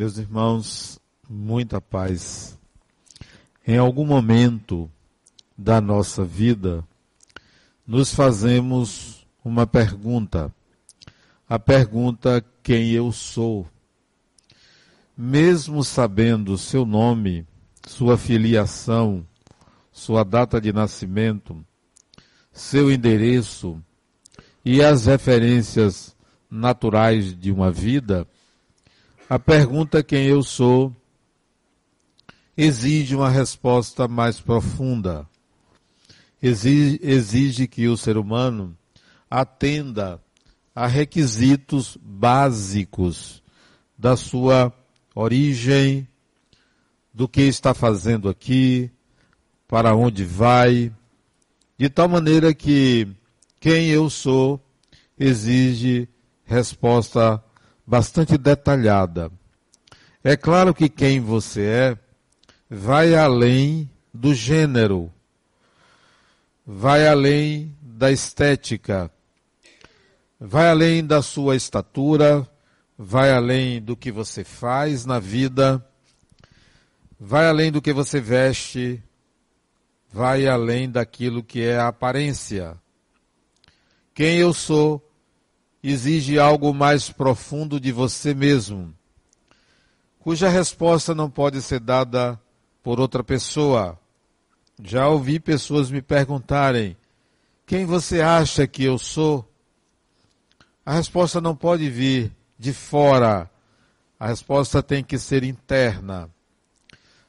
Meus irmãos, muita paz. Em algum momento da nossa vida, nos fazemos uma pergunta. A pergunta: quem eu sou? Mesmo sabendo seu nome, sua filiação, sua data de nascimento, seu endereço e as referências naturais de uma vida, a pergunta quem eu sou exige uma resposta mais profunda. Exige, exige que o ser humano atenda a requisitos básicos da sua origem, do que está fazendo aqui, para onde vai, de tal maneira que quem eu sou exige resposta bastante detalhada. É claro que quem você é vai além do gênero, vai além da estética, vai além da sua estatura, vai além do que você faz na vida, vai além do que você veste, vai além daquilo que é a aparência. Quem eu sou exige algo mais profundo de você mesmo, cuja resposta não pode ser dada por outra pessoa. Já ouvi pessoas me perguntarem: quem você acha que eu sou? A resposta não pode vir de fora, a resposta tem que ser interna.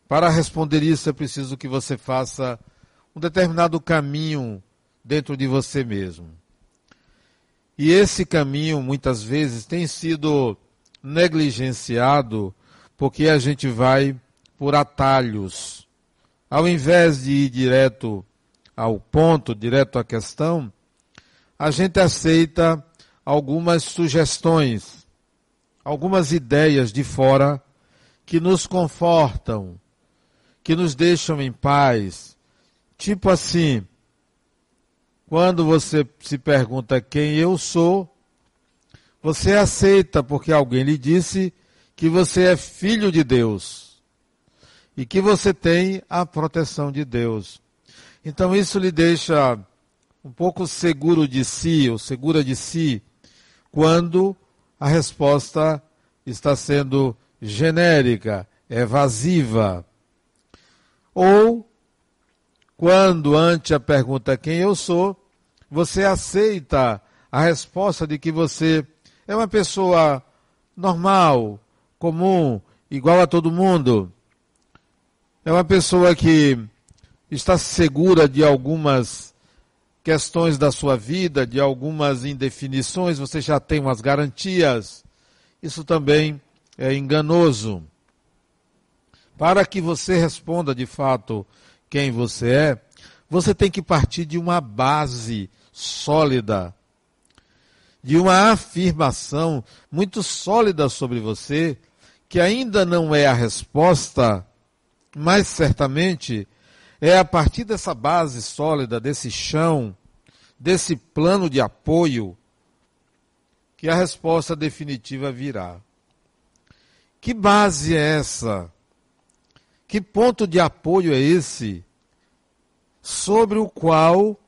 Para responder isso é preciso que você faça um determinado caminho dentro de você mesmo. E esse caminho, muitas vezes, tem sido negligenciado porque a gente vai por atalhos. Ao invés de ir direto ao ponto, direto à questão, a gente aceita algumas sugestões, algumas ideias de fora que nos confortam, que nos deixam em paz, Tipo assim, quando você se pergunta quem eu sou, você aceita porque alguém lhe disse que você é filho de Deus e que você tem a proteção de Deus. Então isso lhe deixa um pouco seguro de si, ou segura de si, quando a resposta está sendo genérica, evasiva. Ou quando, ante a pergunta quem eu sou, você aceita a resposta de que você é uma pessoa normal, comum, igual a todo mundo. É uma pessoa que está segura de algumas questões da sua vida, de algumas indefinições, você já tem umas garantias. Isso também é enganoso. Para que você responda de fato quem você é, você tem que partir de uma base sólida, de uma afirmação muito sólida sobre você, que ainda não é a resposta, mas certamente é a partir dessa base sólida, desse chão, desse plano de apoio, que a resposta definitiva virá. Que base é essa? Que ponto de apoio é esse sobre o qual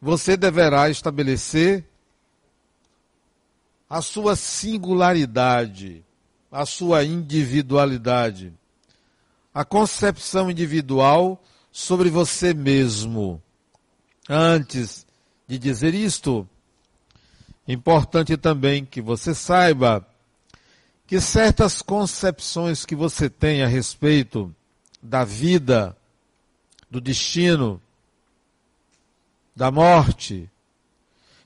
você deverá estabelecer a sua singularidade, a sua individualidade, a concepção individual sobre você mesmo. Antes de dizer isto, importante também que você saiba que certas concepções que você tem a respeito da vida, do destino, da morte,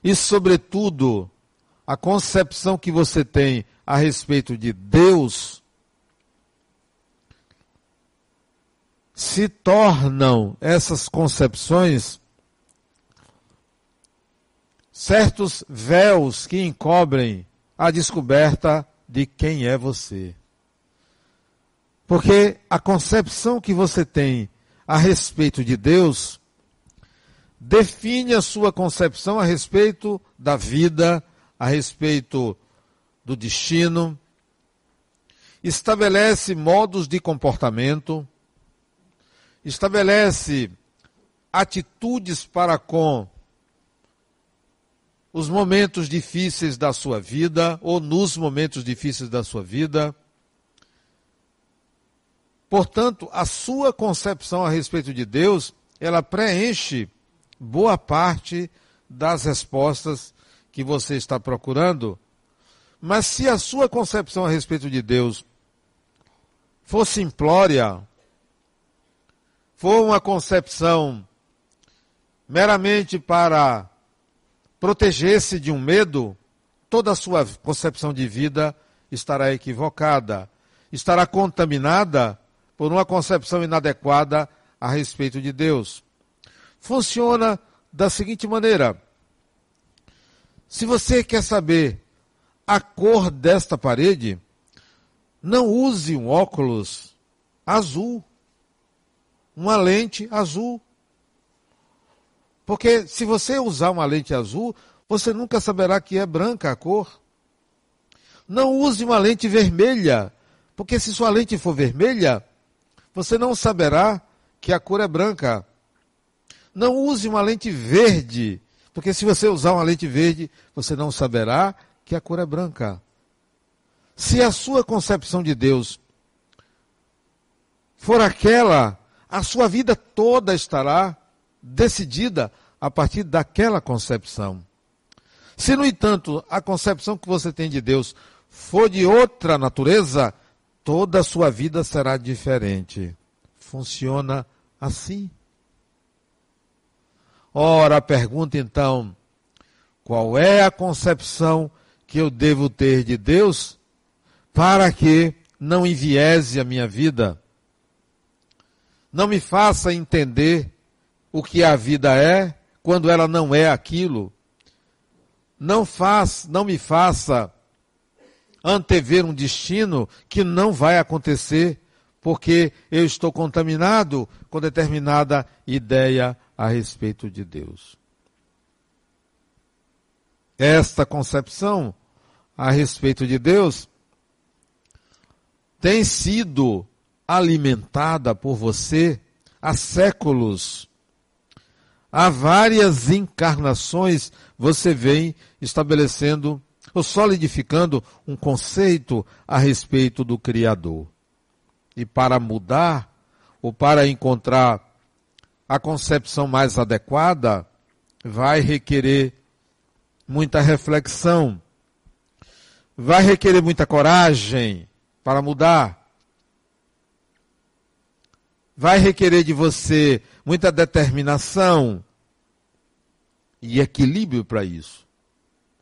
e, sobretudo, a concepção que você tem a respeito de Deus, se tornam essas concepções certos véus que encobrem a descoberta de quem é você. Porque a concepção que você tem a respeito de Deus define a sua concepção a respeito da vida, a respeito do destino. estabelece modos de comportamento, estabelece atitudes para com os momentos difíceis da sua vida ou nos momentos difíceis da sua vida. Portanto, a sua concepção a respeito de Deus, ela preenche boa parte das respostas que você está procurando. Mas se a sua concepção a respeito de Deus for simplória, for uma concepção meramente para proteger-se de um medo, toda a sua concepção de vida estará equivocada, estará contaminada por uma concepção inadequada a respeito de Deus. Funciona da seguinte maneira: se você quer saber a cor desta parede, não use um óculos azul, uma lente azul. Porque se você usar uma lente azul, você nunca saberá que é branca a cor. Não use uma lente vermelha, porque se sua lente for vermelha, você não saberá que a cor é branca. Não use uma lente verde, porque se você usar uma lente verde, você não saberá que a cor é branca. Se a sua concepção de Deus for aquela, a sua vida toda estará decidida a partir daquela concepção. Se, no entanto, a concepção que você tem de Deus for de outra natureza, toda a sua vida será diferente. Funciona assim. Ora, a pergunta então: qual é a concepção que eu devo ter de Deus para que não enviese a minha vida? Não me faça entender o que a vida é quando ela não é aquilo. Não faz, não me faça antever um destino que não vai acontecer, porque eu estou contaminado com determinada ideia a respeito de Deus. Esta concepção a respeito de Deus tem sido alimentada por você há séculos há várias encarnações você vem estabelecendo ou solidificando um conceito a respeito do Criador. E para mudar, ou para encontrar a concepção mais adequada, vai requerer muita reflexão, vai requerer muita coragem para mudar, vai requerer de você muita determinação e equilíbrio para isso.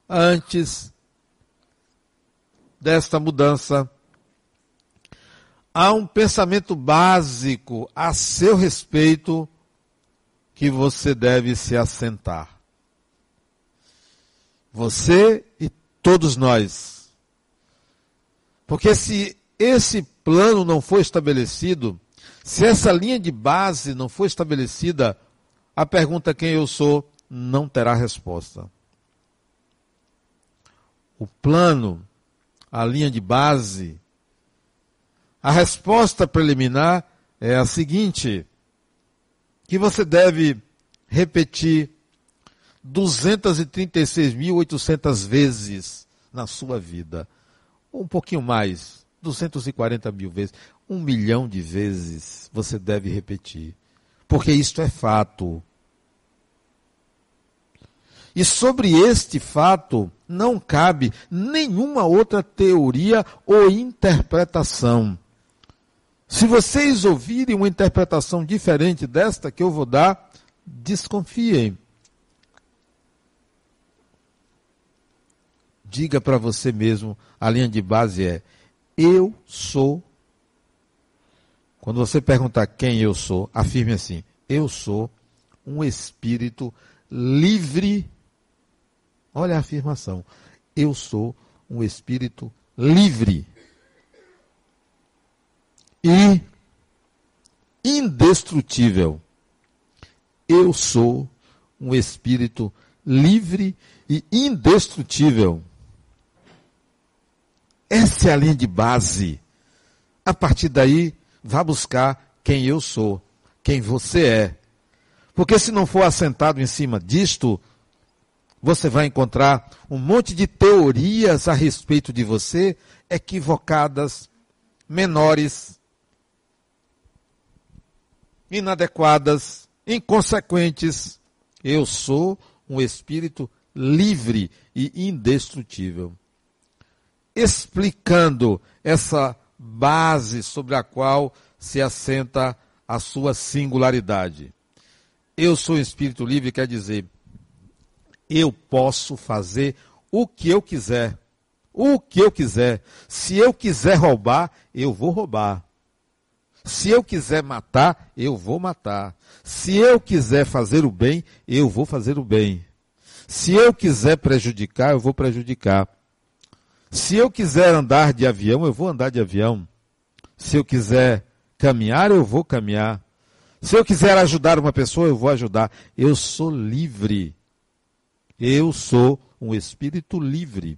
Antes desta mudança, há um pensamento básico a seu respeito que você deve se assentar. Você e todos nós. Porque se esse plano não for estabelecido, se essa linha de base não for estabelecida, a pergunta quem eu sou não terá resposta. O plano, a linha de base, a resposta preliminar é a seguinte: que você deve repetir 236.800 vezes na sua vida, um pouquinho mais, 240 mil vezes, um milhão de vezes você deve repetir, porque isto é fato. E sobre este fato não cabe nenhuma outra teoria ou interpretação. Se vocês ouvirem uma interpretação diferente desta que eu vou dar, desconfiem. Diga para você mesmo, a linha de base é: eu sou. Quando você perguntar quem eu sou, afirme assim: eu sou um espírito livre Olha a afirmação. Eu sou um espírito livre e indestrutível. Eu sou um espírito livre e indestrutível. Essa é a linha de base A partir daí, vá buscar quem eu sou, quem você é. Porque se não for assentado em cima disto, você vai encontrar um monte de teorias a respeito de você equivocadas, menores, inadequadas, inconsequentes. Eu sou um espírito livre e indestrutível. Explicando essa base sobre a qual se assenta a sua singularidade. Eu sou um espírito livre quer dizer, eu posso fazer o que eu quiser. O que eu quiser. Se eu quiser roubar, eu vou roubar. Se eu quiser matar, eu vou matar. Se eu quiser fazer o bem, eu vou fazer o bem. Se eu quiser prejudicar, eu vou prejudicar. Se eu quiser andar de avião, eu vou andar de avião. Se eu quiser caminhar, eu vou caminhar. Se eu quiser ajudar uma pessoa, eu vou ajudar. Eu sou livre. Eu sou um espírito livre.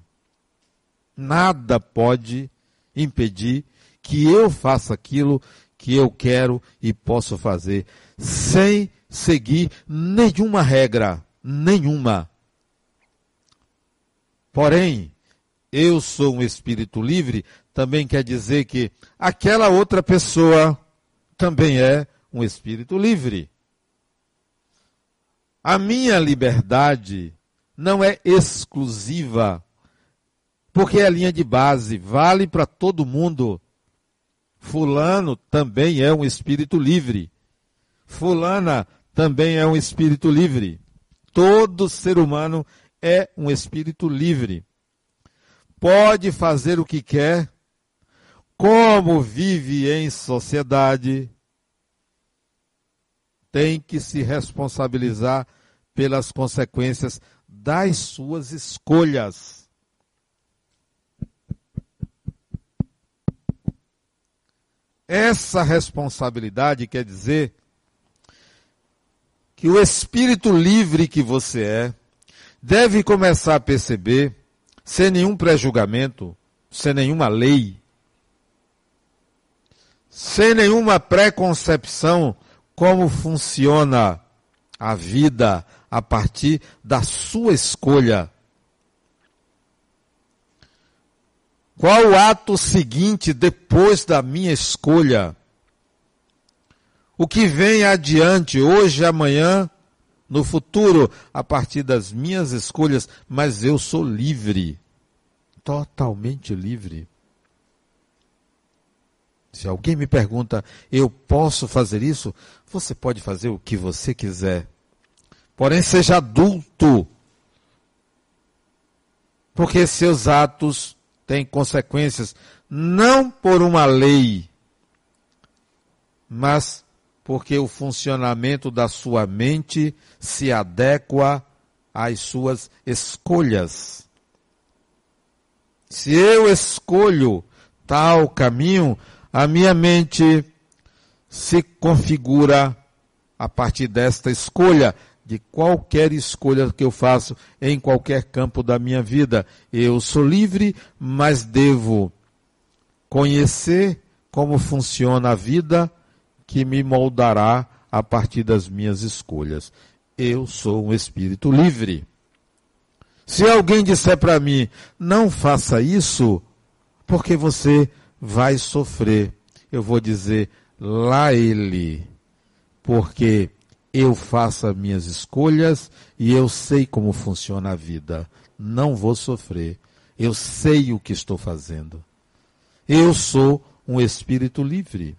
Nada pode impedir que eu faça aquilo que eu quero e posso fazer, sem seguir nenhuma regra, nenhuma. Porém, eu sou um espírito livre, também quer dizer que aquela outra pessoa também é um espírito livre. A minha liberdade não é exclusiva, porque é a linha de base, vale para todo mundo. Fulano também é um espírito livre. Fulana também é um espírito livre. Todo ser humano é um espírito livre. Pode fazer o que quer, como vive em sociedade, tem que se responsabilizar pelas consequências das suas escolhas. Essa responsabilidade quer dizer que o espírito livre que você é, deve começar a perceber, sem nenhum pré-julgamento, sem nenhuma lei, sem nenhuma preconcepção como funciona a vida a partir da sua escolha. Qual o ato seguinte depois da minha escolha? O que vem adiante, hoje, amanhã, no futuro, a partir das minhas escolhas, mas eu sou livre. Totalmente livre. Se alguém me pergunta, eu posso fazer isso? Você pode fazer o que você quiser. Porém, seja adulto. Porque seus atos têm consequências, não por uma lei, mas porque o funcionamento da sua mente se adequa às suas escolhas. Se eu escolho tal caminho, a minha mente se configura a partir desta escolha, de qualquer escolha que eu faço em qualquer campo da minha vida. Eu sou livre, mas devo conhecer como funciona a vida que me moldará a partir das minhas escolhas. Eu sou um espírito livre. Se alguém disser para mim, não faça isso, porque você vai sofrer, eu vou dizer, lá ele, porque eu faço as minhas escolhas e eu sei como funciona a vida. Não vou sofrer. Eu sei o que estou fazendo. Eu sou um espírito livre.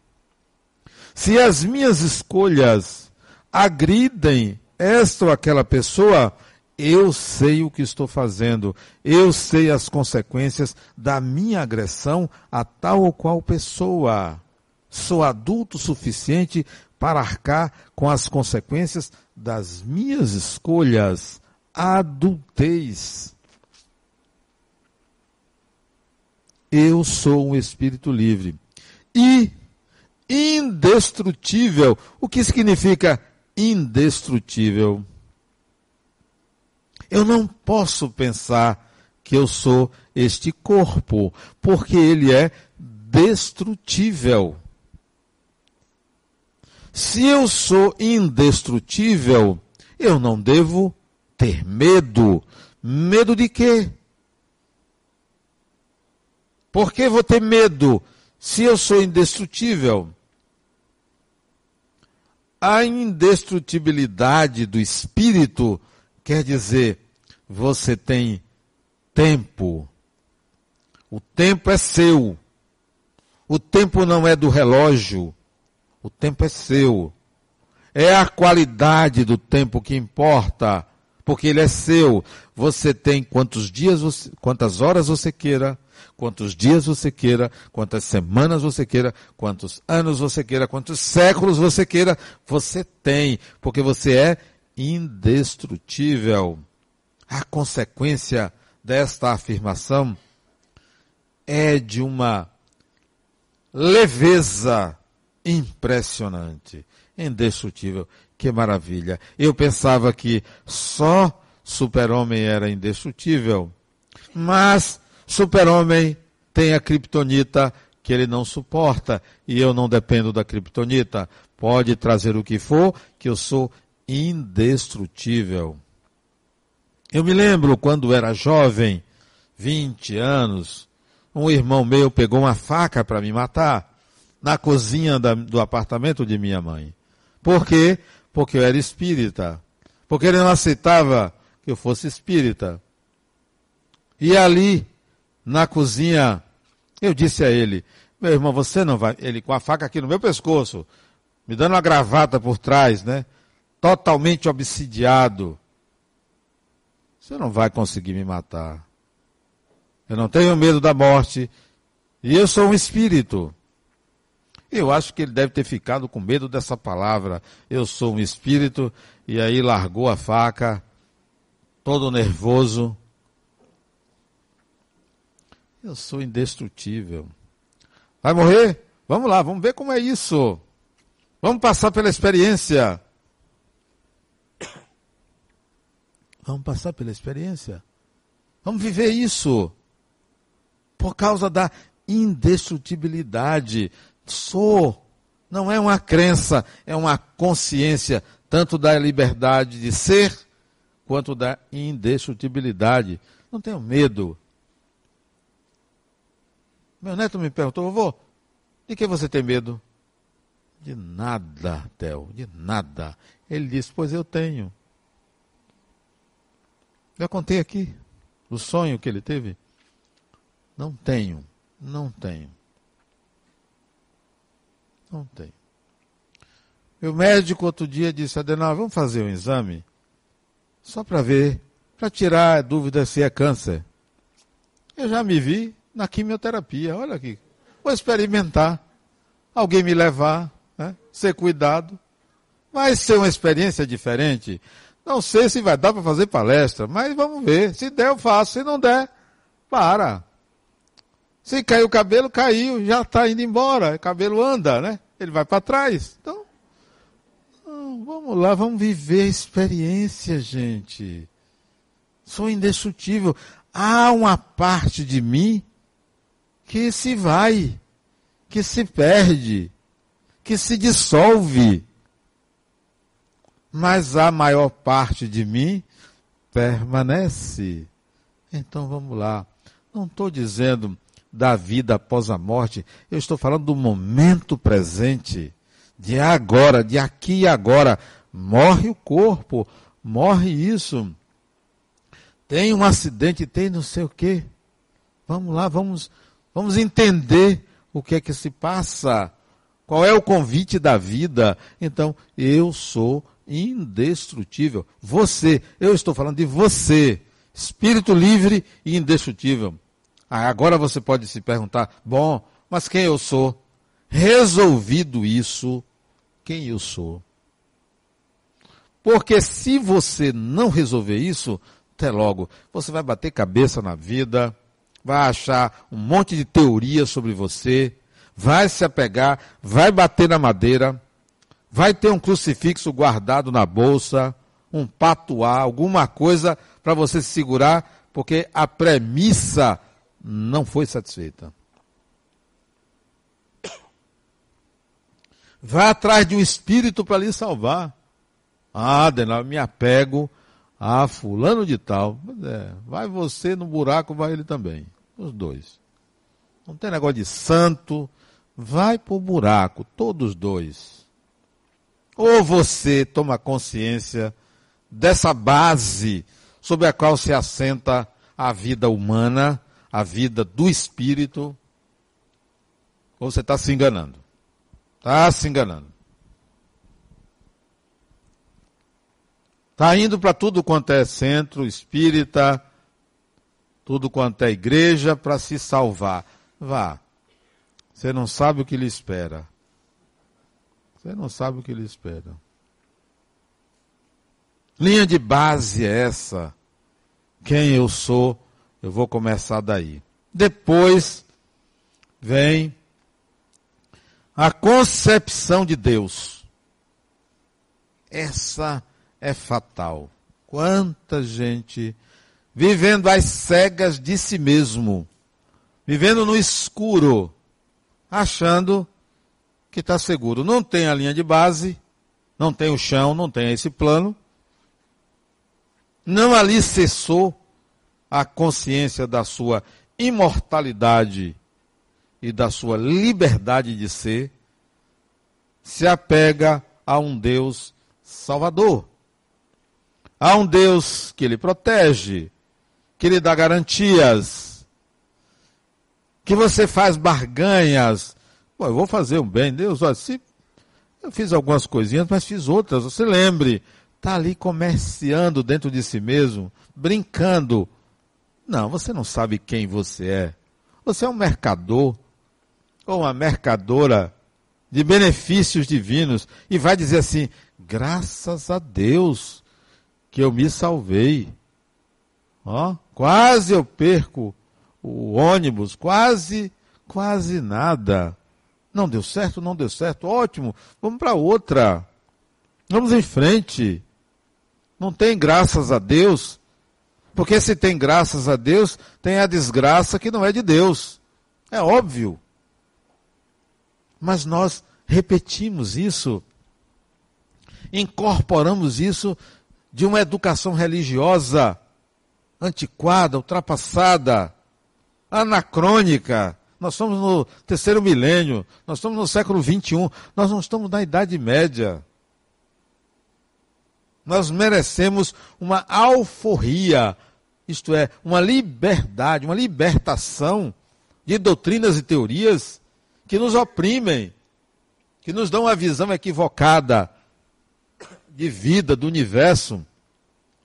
Se as minhas escolhas agridem esta ou aquela pessoa, eu sei o que estou fazendo, eu sei as consequências da minha agressão a tal ou qual pessoa. Sou adulto suficiente para arcar com as consequências das minhas escolhas. Adultez. Eu sou um espírito livre. E indestrutível. O que significa indestrutível? Eu não posso pensar que eu sou este corpo, porque ele é indestrutível. Se eu sou indestrutível, eu não devo ter medo. Medo de quê? Por que vou ter medo se eu sou indestrutível? A indestrutibilidade do espírito quer dizer você tem tempo. O tempo é seu. O tempo não é do relógio. O tempo é seu. É a qualidade do tempo que importa, porque ele é seu. Você tem quantos dias, você, quantas horas você queira, quantos dias você queira, quantas semanas você queira, quantos anos você queira, quantos séculos você queira, você tem, porque você é indestrutível. A consequência desta afirmação é de uma leveza impressionante, indestrutível. Que maravilha. Eu pensava que só super-homem era indestrutível, mas super-homem tem a criptonita que ele não suporta e eu não dependo da criptonita. Pode trazer o que for, que eu sou indestrutível. Eu me lembro quando era jovem, 20 anos, um irmão meu pegou uma faca para me matar na cozinha da, do apartamento de minha mãe. Por quê? Porque eu era espírita. Porque ele não aceitava que eu fosse espírita. E ali, na cozinha, eu disse a ele, meu irmão, você não vai. Ele com a faca aqui no meu pescoço, me dando uma gravata por trás, né? Totalmente obsidiado. Você não vai conseguir me matar. Eu não tenho medo da morte. E eu sou um espírito. Eu acho que ele deve ter ficado com medo dessa palavra. Eu sou um espírito. E aí largou a faca, todo nervoso. Eu sou indestrutível. Vai morrer? Vamos lá, vamos ver como é isso. Vamos passar pela experiência. Vamos passar pela experiência. Vamos viver isso por causa da indestrutibilidade. Sou. Não é uma crença, é uma consciência, tanto da liberdade de ser, quanto da indestrutibilidade. Não tenho medo. Meu neto me perguntou, vovô, de que você tem medo? De nada, Theo, de nada. Ele disse, pois eu tenho. Já contei aqui o sonho que ele teve. Não tenho, não tenho. Não tenho. o médico outro dia disse, Adenal, vamos fazer um exame? Só para ver, para tirar a dúvida se é câncer. Eu já me vi na quimioterapia, olha aqui. Vou experimentar. Alguém me levar, né? ser cuidado. Vai ser uma experiência diferente. Não sei se vai dar para fazer palestra, mas vamos ver. Se der, eu faço. Se não der, para. Se caiu o cabelo, caiu, já está indo embora. O cabelo anda, né? Ele vai para trás. Então, vamos lá, vamos viver experiência, gente. Sou indestrutível. Há uma parte de mim que se vai, que se perde, que se dissolve. Mas a maior parte de mim permanece. Então vamos lá. Não estou dizendo da vida após a morte. Eu estou falando do momento presente, de agora, de aqui e agora. Morre o corpo, morre isso. Tem um acidente, tem não sei o quê. Vamos lá, vamos, vamos entender o que é que se passa. Qual é o convite da vida? Então, eu sou indestrutível. Você, eu estou falando de você, espírito livre e indestrutível. Ah, agora você pode se perguntar: bom, mas quem eu sou? Resolvido isso, quem eu sou? Porque se você não resolver isso, até logo, você vai bater cabeça na vida, vai achar um monte de teorias sobre você, vai se apegar, vai bater na madeira, vai ter um crucifixo guardado na bolsa, um patuá, alguma coisa para você se segurar, porque a premissa não foi satisfeita. Vá atrás de um espírito para lhe salvar. Ah, Denal, me apego a fulano de tal. É, vai você no buraco, vai ele também. Os dois. Não tem negócio de santo. Vai pro buraco, todos dois. Ou você toma consciência dessa base sobre a qual se assenta a vida humana, a vida do espírito, ou você está se enganando. Está se enganando. Está indo para tudo quanto é centro espírita, tudo quanto é igreja para se salvar. Vá. Você não sabe o que lhe espera. Você não sabe o que lhe espera. Linha de base é essa. Quem eu sou, eu vou começar daí. Depois vem a concepção de Deus. Essa é fatal. Quanta gente vivendo às cegas de si mesmo, vivendo no escuro, achando que está seguro. Não tem a linha de base, não tem o chão, não tem esse plano, não alicerçou a consciência da sua imortalidade e da sua liberdade de ser, se apega a um Deus salvador. Há um Deus que lhe protege, que lhe dá garantias, que você faz barganhas. Pô, eu vou fazer um bem, Deus, olha, se eu fiz algumas coisinhas, mas fiz outras. Você lembre, está ali comerciando dentro de si mesmo, brincando. Não, você não sabe quem você é. Você é um mercador ou uma mercadora de benefícios divinos e vai dizer assim: graças a Deus que eu me salvei. Ó, quase eu perco o ônibus, quase, quase nada. Não deu certo, não deu certo, ótimo, vamos para outra. Vamos em frente. Não tem graças a Deus, porque se tem graças a Deus, tem a desgraça que não é de Deus. É óbvio. Mas nós repetimos isso, incorporamos isso de uma educação religiosa antiquada, ultrapassada, anacrônica. Nós estamos no terceiro milênio, nós estamos no século 21, nós não estamos na Idade Média. Nós merecemos uma alforria, isto é, uma liberdade, uma libertação de doutrinas e teorias que nos oprimem, que nos dão uma visão equivocada de vida do universo.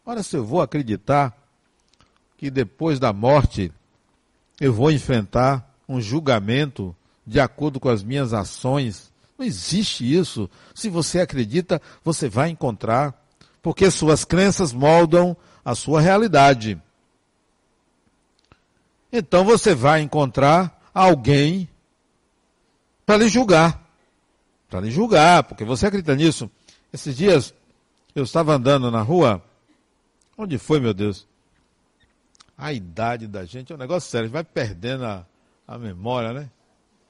Ora, se eu vou acreditar que depois da morte eu vou enfrentar um julgamento de acordo com as minhas ações, não existe isso. Se você acredita, você vai encontrar, porque suas crenças moldam a sua realidade. Então você vai encontrar alguém para lhe julgar. Para lhe julgar, porque você acredita nisso. Esses dias eu estava andando na rua. Onde foi, meu Deus? A idade da gente é um negócio sério. A gente vai perdendo a, a memória, né?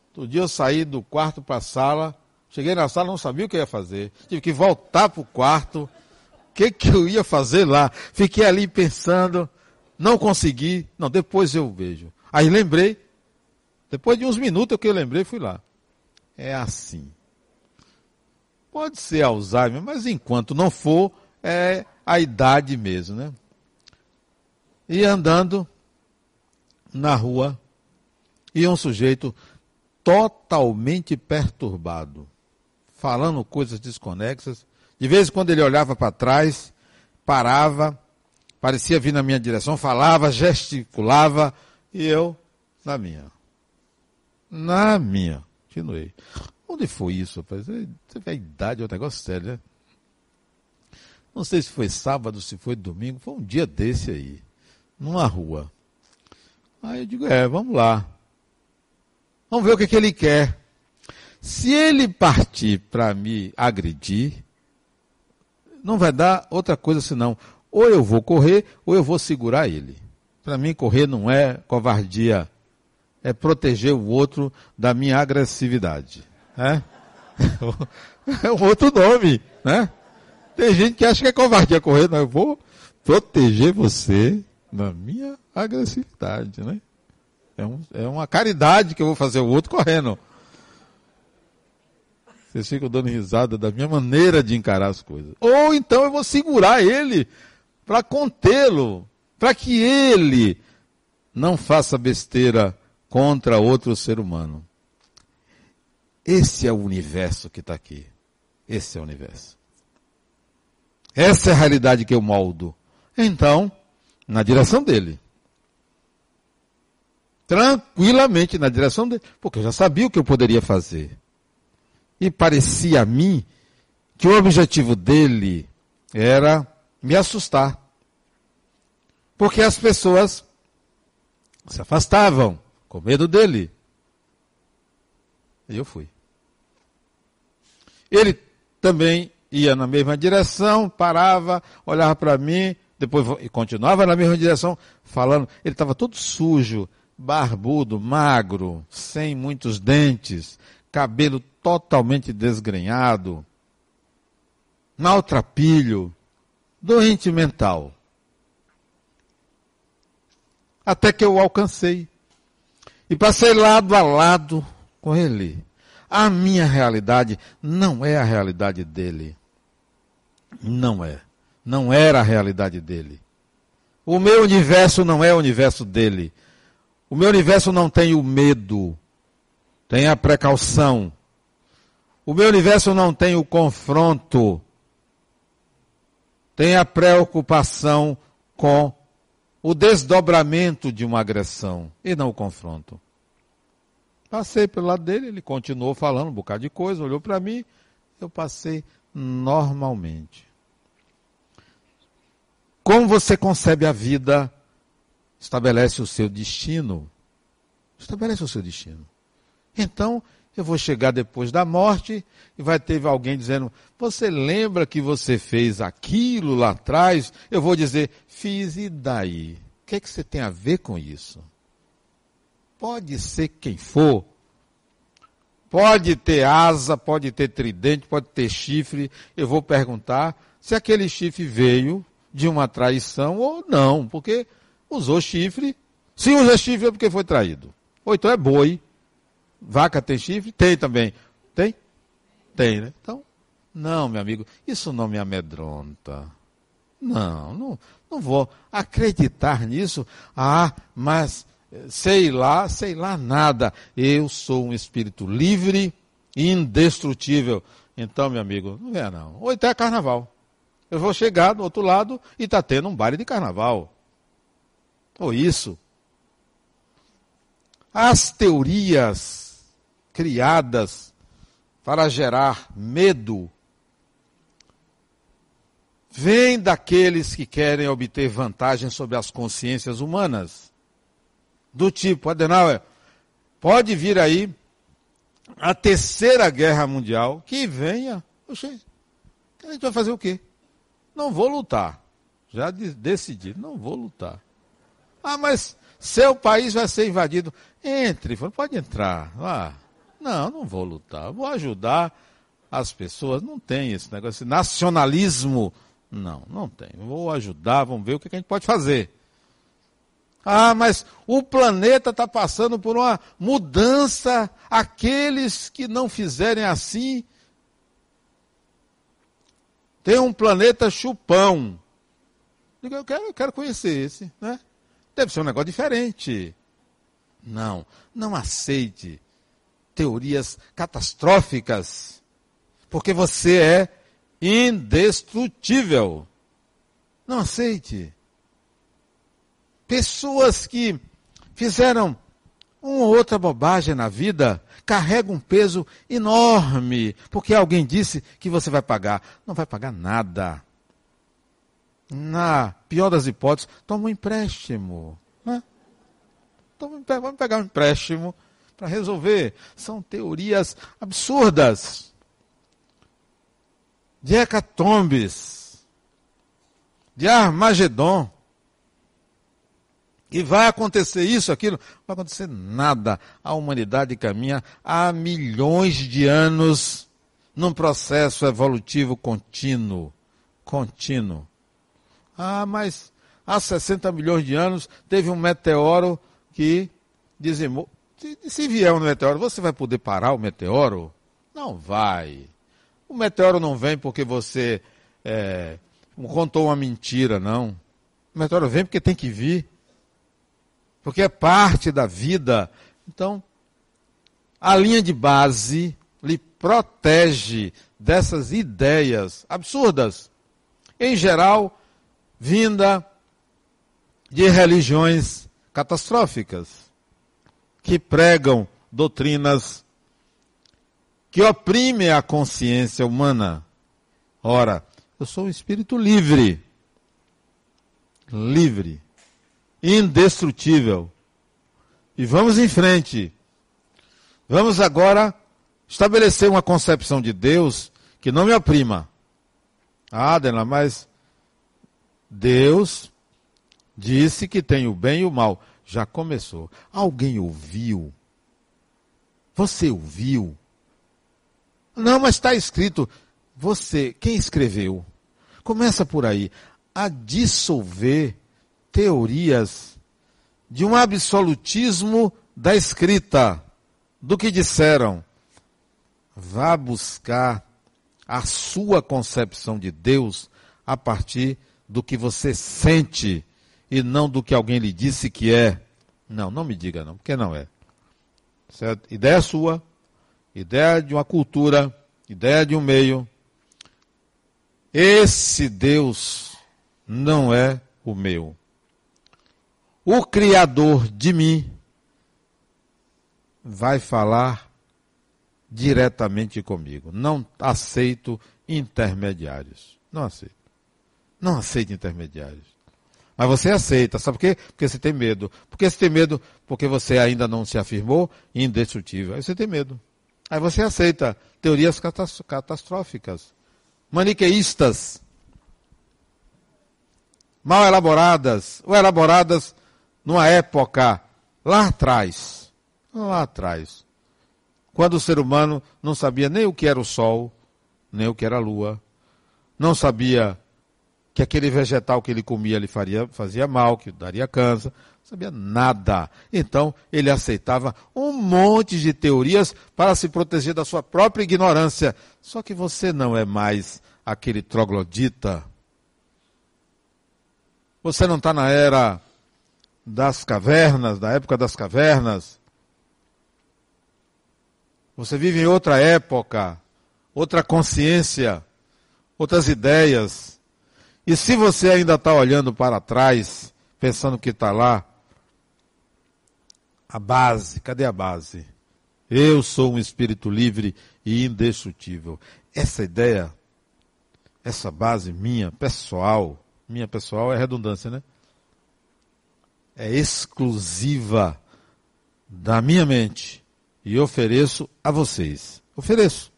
Outro dia eu saí do quarto para a sala. Cheguei na sala, não sabia o que ia fazer. Tive que voltar para o quarto. O que, que eu ia fazer lá? Fiquei ali pensando. Não consegui. Não, depois eu vejo. Aí lembrei. Depois de uns minutos que eu lembrei, fui lá. É assim. Pode ser Alzheimer, mas enquanto não for, é a idade mesmo, né? E andando na rua, e um sujeito totalmente perturbado, falando coisas desconexas. De vez em quando ele olhava para trás, parava, parecia vir na minha direção, falava, gesticulava, e eu na minha. Na minha. Continuei. Onde foi isso, rapaz? Vê a idade, é um negócio sério, né? Não sei se foi sábado, se foi domingo, foi um dia desse aí, numa rua. Aí eu digo, é, vamos lá. Vamos ver o que, que ele quer. Se ele partir para me agredir, não vai dar outra coisa senão, ou eu vou correr, ou eu vou segurar ele. Para mim, correr não é covardia, é proteger o outro da minha agressividade. É? É um outro nome, né? Tem gente que acha que é covardia correr, mas eu vou proteger você na minha agressividade, né? É, um, é uma caridade que eu vou fazer o outro correndo. Vocês ficam dando risada da minha maneira de encarar as coisas. Ou então eu vou segurar ele para contê-lo, para que ele não faça besteira contra outro ser humano. Esse é o universo que está aqui. Esse é o universo. Essa é a realidade que eu moldo. Então, na direção dele. Tranquilamente na direção dele. Porque eu já sabia o que eu poderia fazer. E parecia a mim que o objetivo dele era me assustar. Porque as pessoas se afastavam com medo dele. E eu fui. Ele também ia na mesma direção, parava, olhava para mim, depois continuava na mesma direção, falando. Ele estava todo sujo, barbudo, magro, sem muitos dentes, cabelo totalmente desgrenhado, maltrapilho, doente mental. Até que eu o alcancei. E passei lado a lado com ele. A minha realidade não é a realidade dele. Não é. Não era a realidade dele. O meu universo não é o universo dele. O meu universo não tem o medo, tem a precaução. O meu universo não tem o confronto, tem a preocupação com o desdobramento de uma agressão e não o confronto. Passei pelo lado dele, ele continuou falando um bocado de coisa, olhou para mim, eu passei normalmente. Como você concebe a vida, estabelece o seu destino. Estabelece o seu destino. Então, eu vou chegar depois da morte e vai ter alguém dizendo: Você lembra que você fez aquilo lá atrás? Eu vou dizer: Fiz e daí? O que, é que você tem a ver com isso? Pode ser quem for. Pode ter asa, pode ter tridente, pode ter chifre. Eu vou perguntar se aquele chifre veio de uma traição ou não, porque usou chifre. Se usa chifre é porque foi traído. Ou então é boi Vaca tem chifre? Tem também. Tem? Tem, né? Então, não, meu amigo, isso não me amedronta. Não, não, não vou acreditar nisso. Ah, mas sei lá, sei lá nada. Eu sou um espírito livre, indestrutível. Então, meu amigo, não é não. Ou então é carnaval. Eu vou chegar do outro lado e está tendo um baile de carnaval. Ou isso. As teorias criadas para gerar medo, vem daqueles que querem obter vantagem sobre as consciências humanas. Do tipo, Adenauer, pode vir aí a terceira guerra mundial, que venha. Oxe, a gente vai fazer o quê? Não vou lutar. Já decidi, não vou lutar. Ah, mas seu país vai ser invadido. Entre, pode entrar. Vá. Não, não vou lutar. Vou ajudar as pessoas. Não tem esse negócio. Esse nacionalismo. Não, não tem. Vou ajudar, vamos ver o que a gente pode fazer. Ah, mas o planeta está passando por uma mudança. Aqueles que não fizerem assim. Tem um planeta chupão. Eu quero, eu quero conhecer esse, né? Deve ser um negócio diferente. Não, não aceite teorias catastróficas, porque você é indestrutível. Não aceite. Pessoas que fizeram uma ou outra bobagem na vida carregam um peso enorme, porque alguém disse que você vai pagar. Não vai pagar nada. Na pior das hipóteses, toma um empréstimo. Né? Vamos pegar um empréstimo para resolver. São teorias absurdas. De hecatombes. De Armagedon. E vai acontecer isso, aquilo. Não vai acontecer nada. A humanidade caminha há milhões de anos num processo evolutivo contínuo. Contínuo. Ah, mas há 60 milhões de anos teve um meteoro que dizimou. Se, vier um meteoro, você vai poder parar o meteoro? Não vai. O meteoro não vem porque você é, contou uma mentira, não. O meteoro vem porque tem que vir. Porque é parte da vida. Então, a linha de base lhe protege dessas ideias absurdas. Em geral, vinda de religiões catastróficas, que pregam doutrinas que oprimem a consciência humana. Ora, eu sou um espírito livre, livre, indestrutível. E vamos em frente. Vamos agora estabelecer uma concepção de Deus que não me oprima. Ah, Adela, mas Deus disse que tem o bem e o mal. Já começou. Alguém ouviu? Você ouviu? Não, mas está escrito. Você, quem escreveu? Começa por aí. A dissolver teorias de um absolutismo da escrita, do que disseram. Vá buscar a sua concepção de Deus a partir do que você sente e não do que alguém lhe disse que é. Não, não me diga não, porque não é. Certo? Ideia sua, ideia de uma cultura, ideia de um meio. Esse Deus não é o meu. O Criador de mim vai falar diretamente comigo. Não aceito intermediários. Não aceito. Não aceito intermediários. Mas você aceita, sabe por quê? Porque você tem medo. Por que você tem medo? Porque você ainda não se afirmou indestrutível. Aí você tem medo. Aí você aceita teorias catastróficas, maniqueístas, mal elaboradas, ou elaboradas numa época lá atrás. Lá atrás. Quando o ser humano não sabia nem o que era o sol, nem o que era a lua, não sabia que aquele vegetal que ele comia lhe faria, fazia mal, que daria câncer, não sabia nada. Então, ele aceitava um monte de teorias para se proteger da sua própria ignorância. Só que você não é mais aquele troglodita. Você não está na era das cavernas, da época das cavernas. Você vive em outra época, outra consciência, outras ideias. E se você ainda está olhando para trás, pensando que está lá, a base, cadê a base? Eu sou um espírito livre e indestrutível. Essa ideia, essa base minha, pessoal, minha pessoal é redundância, né? É exclusiva da minha mente e ofereço a vocês. Ofereço.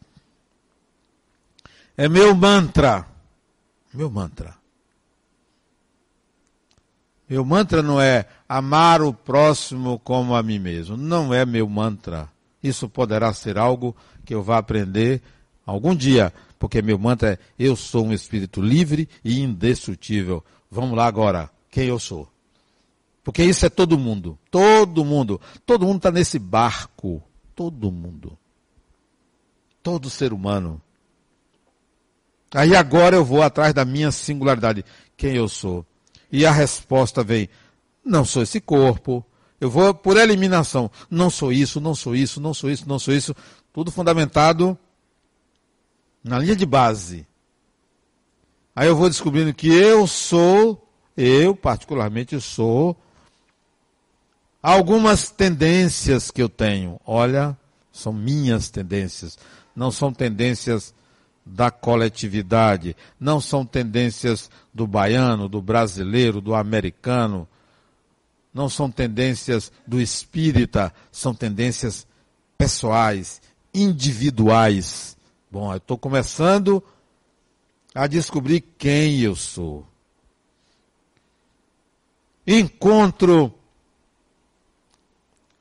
É meu mantra. Meu mantra. Meu mantra não é amar o próximo como a mim mesmo. Não é meu mantra. Isso poderá ser algo que eu vá aprender algum dia, porque meu mantra é eu sou um espírito livre e indestrutível. Vamos lá agora, quem eu sou. Porque isso é todo mundo. Todo mundo. Todo mundo está nesse barco. Todo mundo. Todo ser humano. Aí agora eu vou atrás da minha singularidade. Quem eu sou? E a resposta vem: não sou esse corpo. Eu vou por eliminação. Não sou isso, não sou isso, não sou isso, não sou isso. Tudo fundamentado na linha de base. Aí eu vou descobrindo que eu sou, eu particularmente sou, algumas tendências que eu tenho. Olha, são minhas tendências, não são tendências da coletividade, não são tendências do baiano, do brasileiro, do americano, não são tendências do espírita, são tendências pessoais, individuais. Bom, eu estou começando a descobrir quem eu sou. Encontro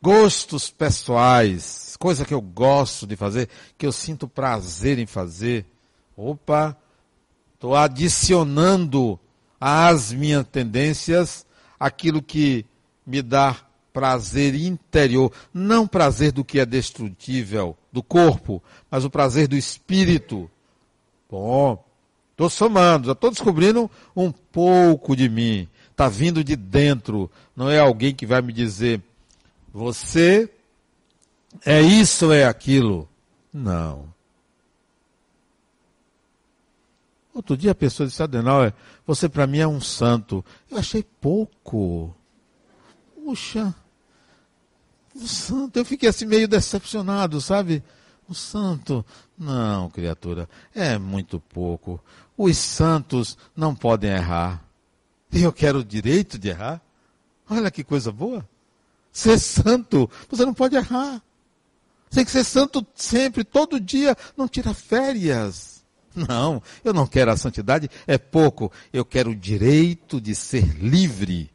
gostos pessoais, coisa que eu gosto de fazer, que eu sinto prazer em fazer. Opa, estou adicionando às minhas tendências aquilo que me dá prazer interior, não prazer do que é destrutível do corpo, mas o prazer do espírito. Bom, estou somando, já estou descobrindo um pouco de mim. Está vindo de dentro, não é alguém que vai me dizer, você é isso ou é aquilo. Não. Outro dia a pessoa disse, Adenauer, você para mim é um santo. Eu achei pouco. Puxa, um santo. Eu fiquei assim meio decepcionado, sabe? Um santo. Não, criatura, é muito pouco. Os santos não podem errar. E eu quero o direito de errar. Olha que coisa boa. Ser santo, você não pode errar. Tem que ser santo sempre, todo dia, não tira férias. Não, eu não quero a santidade, é pouco. Eu quero o direito de ser livre.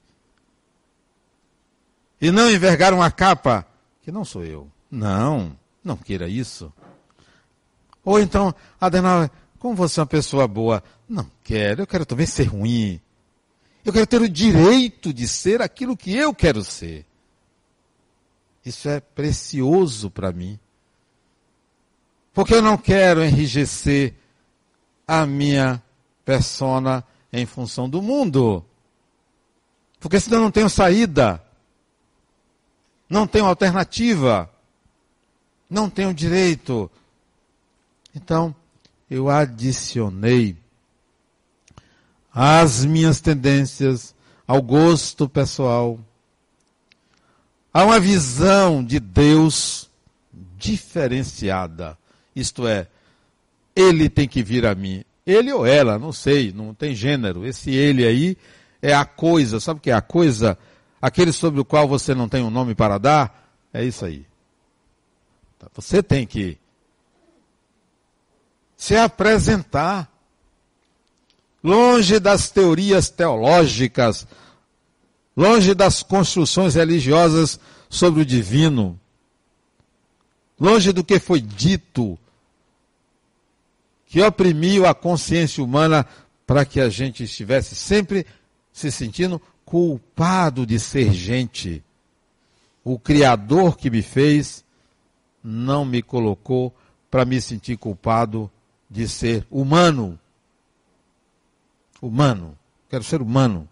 E não envergar uma capa, que não sou eu. Não, não queira isso. Ou então, Adenauer, como você é uma pessoa boa? Não quero, eu quero também ser ruim. Eu quero ter o direito de ser aquilo que eu quero ser. Isso é precioso para mim. Porque eu não quero enrijecer a minha persona em função do mundo. Porque senão não tenho saída. Não tenho alternativa. Não tenho direito. Então, eu adicionei às minhas tendências, ao gosto pessoal, a uma visão de Deus diferenciada. Isto é, ele tem que vir a mim. Ele ou ela, não sei, não tem gênero. Esse ele aí é a coisa, sabe o que é a coisa? Aquele sobre o qual você não tem um nome para dar, é isso aí. Tá, você tem que se apresentar longe das teorias teológicas, longe das construções religiosas sobre o divino, longe do que foi dito que oprimiu a consciência humana para que a gente estivesse sempre se sentindo culpado de ser gente. O Criador que me fez não me colocou para me sentir culpado de ser humano. Humano. Quero ser humano.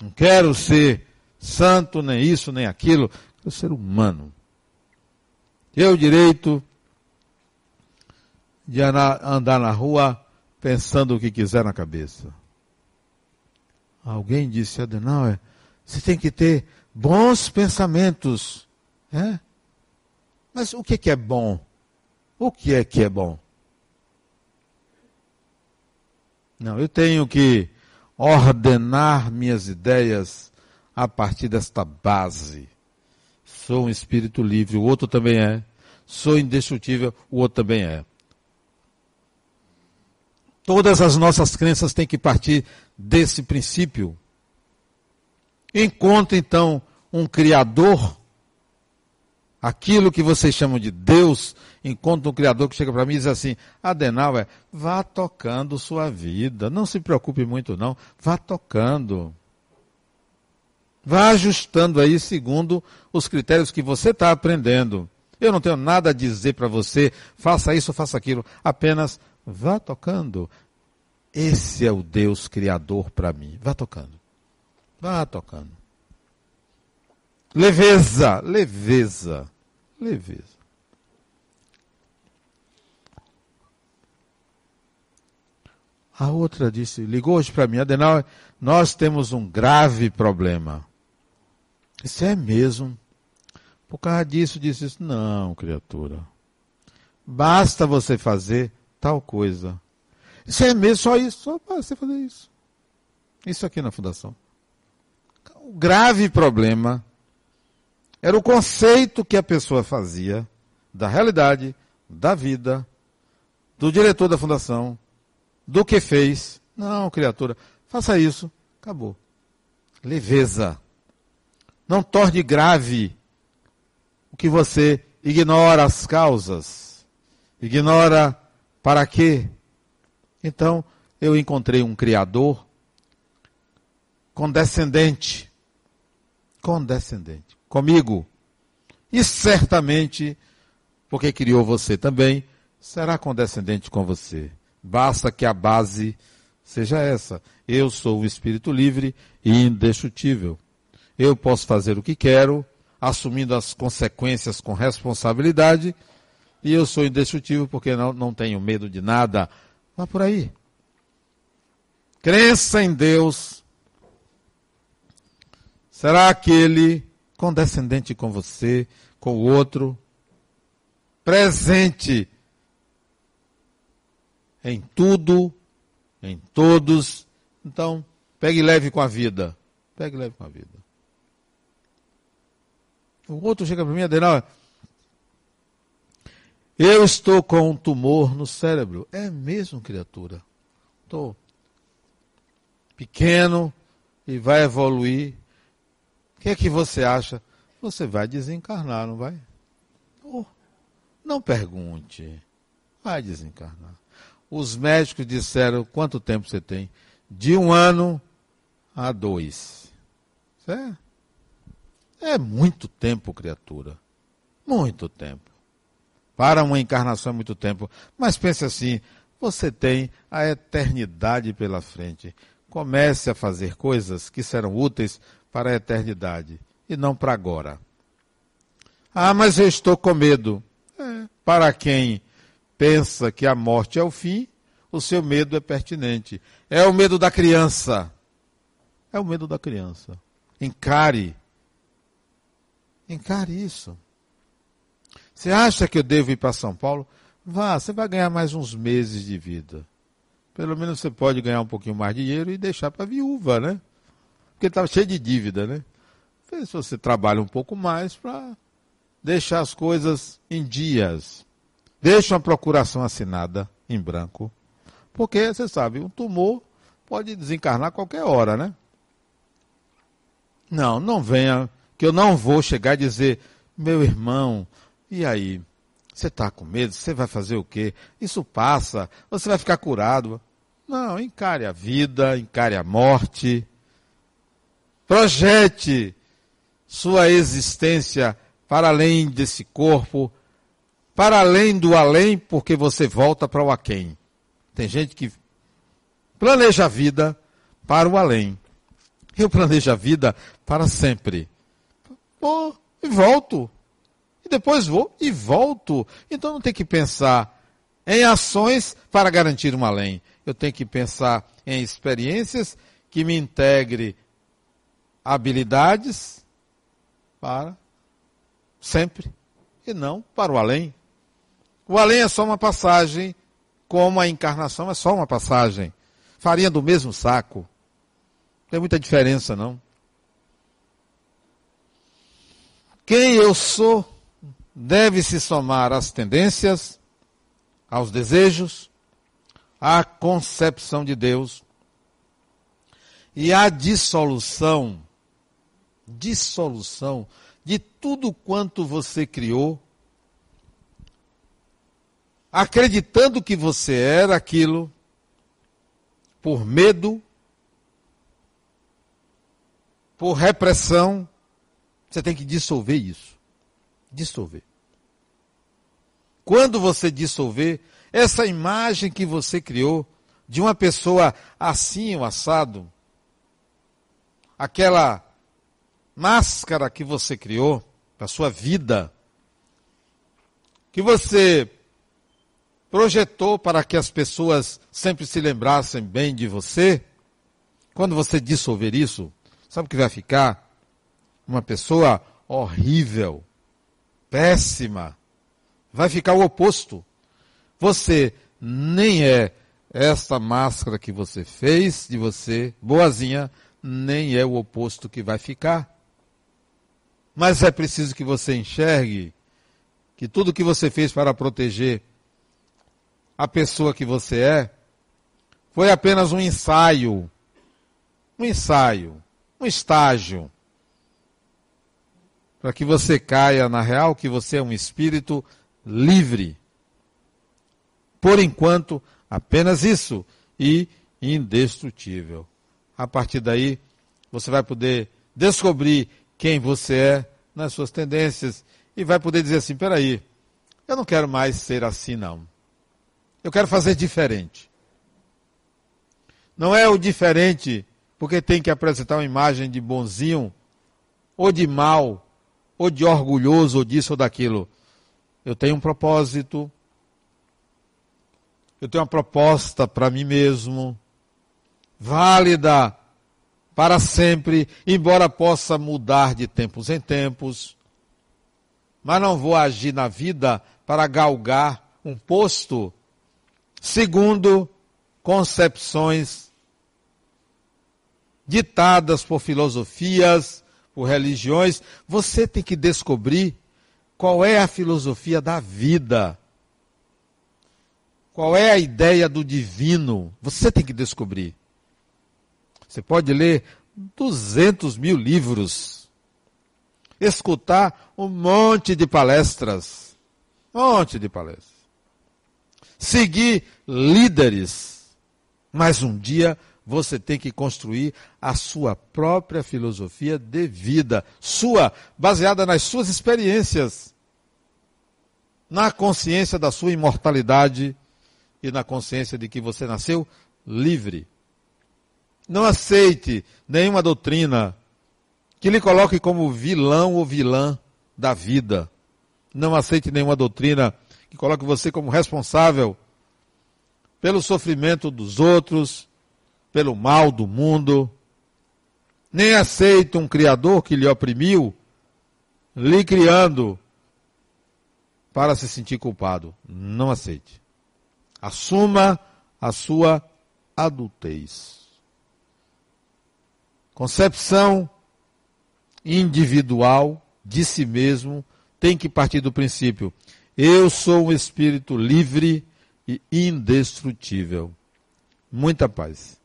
Não quero ser santo, nem isso, nem aquilo. Quero ser humano. Eu direito de andar na rua pensando o que quiser na cabeça. Alguém disse, Adenauer, você tem que ter bons pensamentos. É? Mas o que é bom? O que é que é bom? Não, eu tenho que ordenar minhas ideias a partir desta base. Sou um espírito livre, o outro também é. Sou indestrutível, o outro também é. Todas as nossas crenças têm que partir desse princípio. Encontre então um Criador, aquilo que vocês chamam de Deus, encontra um Criador que chega para mim e diz assim: Adenauer, vá tocando sua vida, não se preocupe muito não, vá tocando. Vá ajustando aí segundo os critérios que você está aprendendo. Eu não tenho nada a dizer para você, faça isso, faça aquilo. Apenas Vá tocando. Esse é o Deus Criador para mim. Vá tocando. Vá tocando. Leveza, leveza, leveza. A outra disse, ligou hoje para mim, Adenal, nós temos um grave problema. Isso é mesmo. Por causa disso, disse isso. Não, criatura. Basta você fazer tal coisa. Isso é mesmo só isso, só para você fazer isso. Isso aqui na fundação. O grave problema era o conceito que a pessoa fazia da realidade, da vida, do diretor da fundação, do que fez. Não, criatura, faça isso, acabou. Leveza. Não torne grave o que você ignora as causas, ignora para quê. Então, eu encontrei um Criador condescendente, condescendente comigo. E certamente, porque criou você também, será condescendente com você. Basta que a base seja essa. Eu sou um espírito livre e indestrutível. Eu posso fazer o que quero, assumindo as consequências com responsabilidade, e eu sou indestrutível porque não, não tenho medo de nada. Vá por aí. Crença em Deus será aquele condescendente com você, com o outro, presente em tudo, em todos. Então, pegue leve com a vida. Pegue leve com a vida. O outro chega para mim não, eu estou com um tumor no cérebro. É mesmo, criatura. Estou pequeno e vai evoluir. O que é que você acha? Você vai desencarnar, não vai? Oh, não pergunte. Vai desencarnar. Os médicos disseram quanto tempo você tem? De um ano a dois. É, é muito tempo, criatura. Muito tempo. Para uma encarnação é muito tempo. Mas pense assim: você tem a eternidade pela frente. Comece a fazer coisas que serão úteis para a eternidade e não para agora. Ah, mas eu estou com medo. É, para quem pensa que a morte é o fim, o seu medo é pertinente. É o medo da criança. É o medo da criança. Encare. Encare isso. Você acha que eu devo ir para São Paulo? Vá, você vai ganhar mais uns meses de vida. Pelo menos você pode ganhar um pouquinho mais de dinheiro e deixar para a viúva, né? Porque estava cheio de dívida, né? Se você trabalha um pouco mais para deixar as coisas em dias. Deixa uma procuração assinada em branco. Porque, você sabe, um tumor pode desencarnar qualquer hora, né? Não, não venha, que eu não vou chegar e dizer, meu irmão, e aí? Você está com medo? Você vai fazer o quê? Isso passa, você vai ficar curado. Não, encare a vida, encare a morte. Projete sua existência para além desse corpo, para além do além, porque você volta para o aquém. Tem gente que planeja a vida para o além. Eu planejo a vida para sempre. Vou e volto. E depois vou e volto. Então não tem que pensar em ações para garantir um além. Eu tenho que pensar em experiências que me integre habilidades para sempre e não para o além. O além é só uma passagem, como a encarnação é só uma passagem. Farinha do mesmo saco. Não tem muita diferença, não. Quem eu sou deve se somar às tendências, aos desejos, à concepção de Deus e à dissolução, dissolução de tudo quanto você criou, acreditando que você era aquilo, por medo, por repressão, você tem que dissolver isso. Dissolver. Quando você dissolver, essa imagem que você criou de uma pessoa assim, o assado, aquela máscara que você criou para sua vida, que você projetou para que as pessoas sempre se lembrassem bem de você, quando você dissolver isso, sabe o que vai ficar? Uma pessoa horrível, péssima. Vai ficar o oposto. Você nem é essa máscara que você fez de você, boazinha, nem é o oposto que vai ficar. Mas é preciso que você enxergue que tudo que você fez para proteger a pessoa que você é foi apenas um ensaio. Um ensaio, um estágio. para que você caia na real que você é um espírito livre. Por enquanto, apenas isso e indestrutível. A partir daí, você vai poder descobrir quem você é nas suas tendências e vai poder dizer assim: peraí, eu não quero mais ser assim, não. Eu quero fazer diferente. Não é o diferente porque tem que apresentar uma imagem de bonzinho, ou de mal, ou de orgulhoso, ou disso ou daquilo. Eu tenho um propósito, eu tenho uma proposta para mim mesmo, válida para sempre, embora possa mudar de tempos em tempos, mas não vou agir na vida para galgar um posto. Segundo concepções ditadas por filosofias, por religiões. Você tem que descobrir qual é a filosofia da vida. Qual é a ideia do divino? Você tem que descobrir. Você pode ler 200 mil livros, escutar um monte de palestras, um monte de palestras, seguir líderes, mas um dia você tem que construir a sua própria filosofia de vida, sua, baseada nas suas experiências, na consciência da sua imortalidade e na consciência de que você nasceu livre. Não aceite nenhuma doutrina que lhe coloque como vilão ou vilã da vida. Não aceite nenhuma doutrina que coloque você como responsável pelo sofrimento dos outros, pelo mal do mundo. Nem aceite um Criador que lhe oprimiu, lhe criando para se sentir culpado. Não aceite. Assuma a sua adultez. Concepção individual de si mesmo tem que partir do princípio: eu sou um espírito livre e indestrutível. Muita paz.